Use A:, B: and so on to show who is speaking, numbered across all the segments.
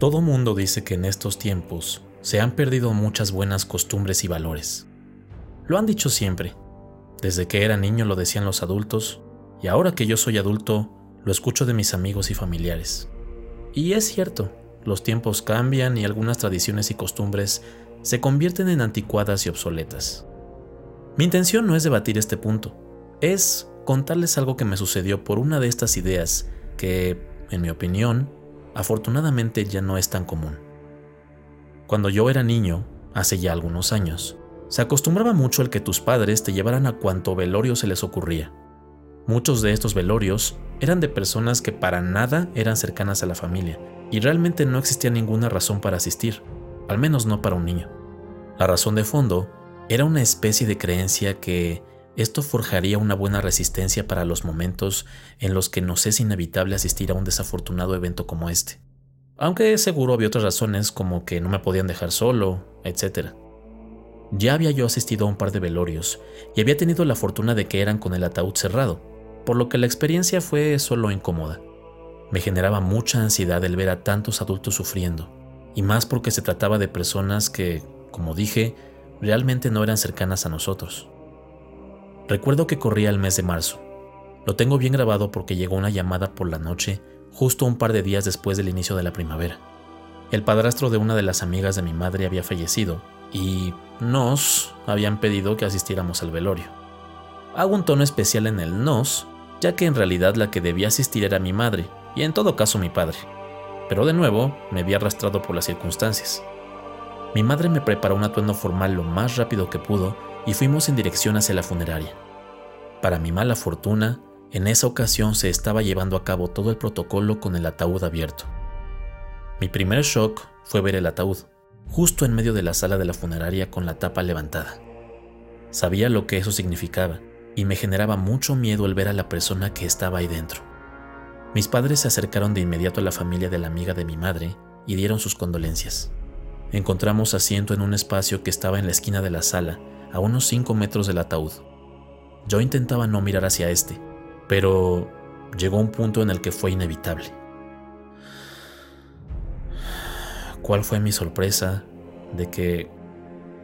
A: Todo mundo dice que en estos tiempos se han perdido muchas buenas costumbres y valores. Lo han dicho siempre. Desde que era niño lo decían los adultos y ahora que yo soy adulto lo escucho de mis amigos y familiares. Y es cierto, los tiempos cambian y algunas tradiciones y costumbres se convierten en anticuadas y obsoletas. Mi intención no es debatir este punto, es contarles algo que me sucedió por una de estas ideas que, en mi opinión, afortunadamente ya no es tan común. Cuando yo era niño, hace ya algunos años, se acostumbraba mucho el que tus padres te llevaran a cuanto velorio se les ocurría. Muchos de estos velorios eran de personas que para nada eran cercanas a la familia, y realmente no existía ninguna razón para asistir, al menos no para un niño. La razón de fondo era una especie de creencia que esto forjaría una buena resistencia para los momentos en los que nos es inevitable asistir a un desafortunado evento como este. Aunque seguro había otras razones como que no me podían dejar solo, etc. Ya había yo asistido a un par de velorios y había tenido la fortuna de que eran con el ataúd cerrado, por lo que la experiencia fue solo incómoda. Me generaba mucha ansiedad el ver a tantos adultos sufriendo, y más porque se trataba de personas que, como dije, realmente no eran cercanas a nosotros. Recuerdo que corría el mes de marzo. Lo tengo bien grabado porque llegó una llamada por la noche justo un par de días después del inicio de la primavera. El padrastro de una de las amigas de mi madre había fallecido y nos habían pedido que asistiéramos al velorio. Hago un tono especial en el nos, ya que en realidad la que debía asistir era mi madre, y en todo caso mi padre. Pero de nuevo me vi arrastrado por las circunstancias. Mi madre me preparó un atuendo formal lo más rápido que pudo y fuimos en dirección hacia la funeraria. Para mi mala fortuna, en esa ocasión se estaba llevando a cabo todo el protocolo con el ataúd abierto. Mi primer shock fue ver el ataúd, justo en medio de la sala de la funeraria con la tapa levantada. Sabía lo que eso significaba y me generaba mucho miedo el ver a la persona que estaba ahí dentro. Mis padres se acercaron de inmediato a la familia de la amiga de mi madre y dieron sus condolencias. Encontramos asiento en un espacio que estaba en la esquina de la sala, a unos 5 metros del ataúd. Yo intentaba no mirar hacia este, pero llegó un punto en el que fue inevitable. ¿Cuál fue mi sorpresa de que,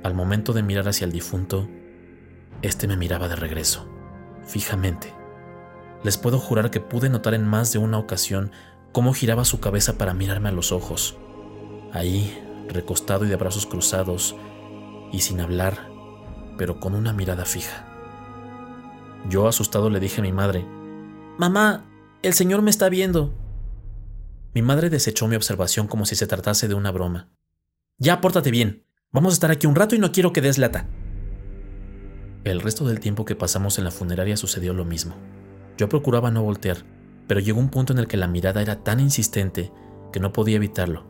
A: al momento de mirar hacia el difunto, este me miraba de regreso, fijamente? Les puedo jurar que pude notar en más de una ocasión cómo giraba su cabeza para mirarme a los ojos. Ahí, recostado y de brazos cruzados, y sin hablar, pero con una mirada fija. Yo asustado le dije a mi madre, Mamá, el señor me está viendo. Mi madre desechó mi observación como si se tratase de una broma. Ya, pórtate bien. Vamos a estar aquí un rato y no quiero que des lata. El resto del tiempo que pasamos en la funeraria sucedió lo mismo. Yo procuraba no voltear, pero llegó un punto en el que la mirada era tan insistente que no podía evitarlo.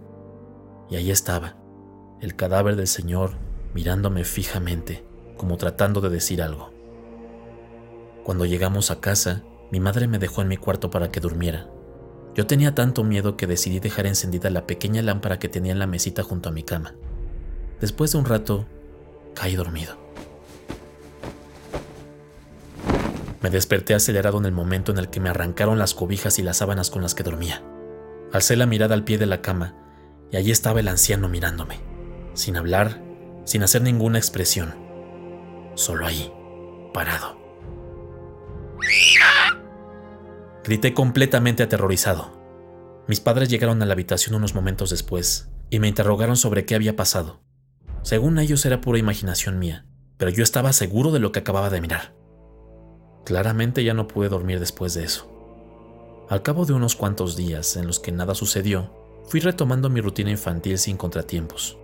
A: Y ahí estaba, el cadáver del Señor mirándome fijamente, como tratando de decir algo. Cuando llegamos a casa, mi madre me dejó en mi cuarto para que durmiera. Yo tenía tanto miedo que decidí dejar encendida la pequeña lámpara que tenía en la mesita junto a mi cama. Después de un rato, caí dormido. Me desperté acelerado en el momento en el que me arrancaron las cobijas y las sábanas con las que dormía. Alcé la mirada al pie de la cama y allí estaba el anciano mirándome, sin hablar, sin hacer ninguna expresión. Solo ahí, parado. Grité completamente aterrorizado. Mis padres llegaron a la habitación unos momentos después y me interrogaron sobre qué había pasado. Según ellos era pura imaginación mía, pero yo estaba seguro de lo que acababa de mirar. Claramente ya no pude dormir después de eso. Al cabo de unos cuantos días en los que nada sucedió, fui retomando mi rutina infantil sin contratiempos.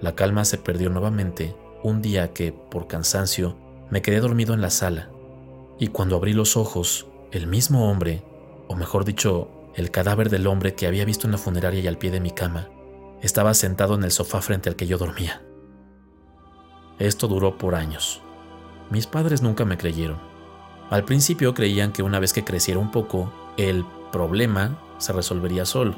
A: La calma se perdió nuevamente un día que, por cansancio, me quedé dormido en la sala, y cuando abrí los ojos, el mismo hombre, o mejor dicho, el cadáver del hombre que había visto en la funeraria y al pie de mi cama, estaba sentado en el sofá frente al que yo dormía. Esto duró por años. Mis padres nunca me creyeron al principio creían que una vez que creciera un poco, el problema se resolvería solo.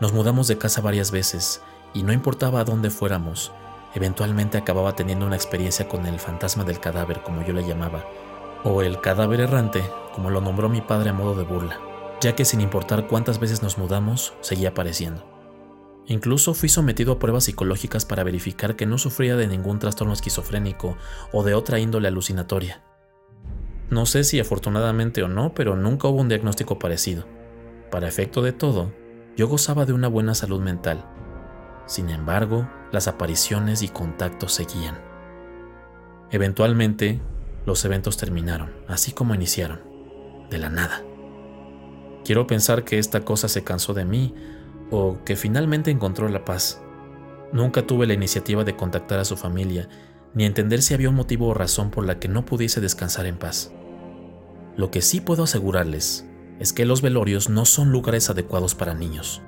A: Nos mudamos de casa varias veces y no importaba a dónde fuéramos, eventualmente acababa teniendo una experiencia con el fantasma del cadáver, como yo le llamaba, o el cadáver errante, como lo nombró mi padre a modo de burla, ya que sin importar cuántas veces nos mudamos, seguía apareciendo. Incluso fui sometido a pruebas psicológicas para verificar que no sufría de ningún trastorno esquizofrénico o de otra índole alucinatoria. No sé si afortunadamente o no, pero nunca hubo un diagnóstico parecido. Para efecto de todo, yo gozaba de una buena salud mental. Sin embargo, las apariciones y contactos seguían. Eventualmente, los eventos terminaron, así como iniciaron, de la nada. Quiero pensar que esta cosa se cansó de mí o que finalmente encontró la paz. Nunca tuve la iniciativa de contactar a su familia ni entender si había un motivo o razón por la que no pudiese descansar en paz. Lo que sí puedo asegurarles es que los velorios no son lugares adecuados para niños.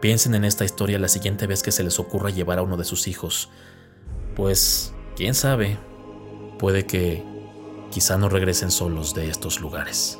A: Piensen en esta historia la siguiente vez que se les ocurra llevar a uno de sus hijos, pues, quién sabe, puede que quizá no regresen solos de estos lugares.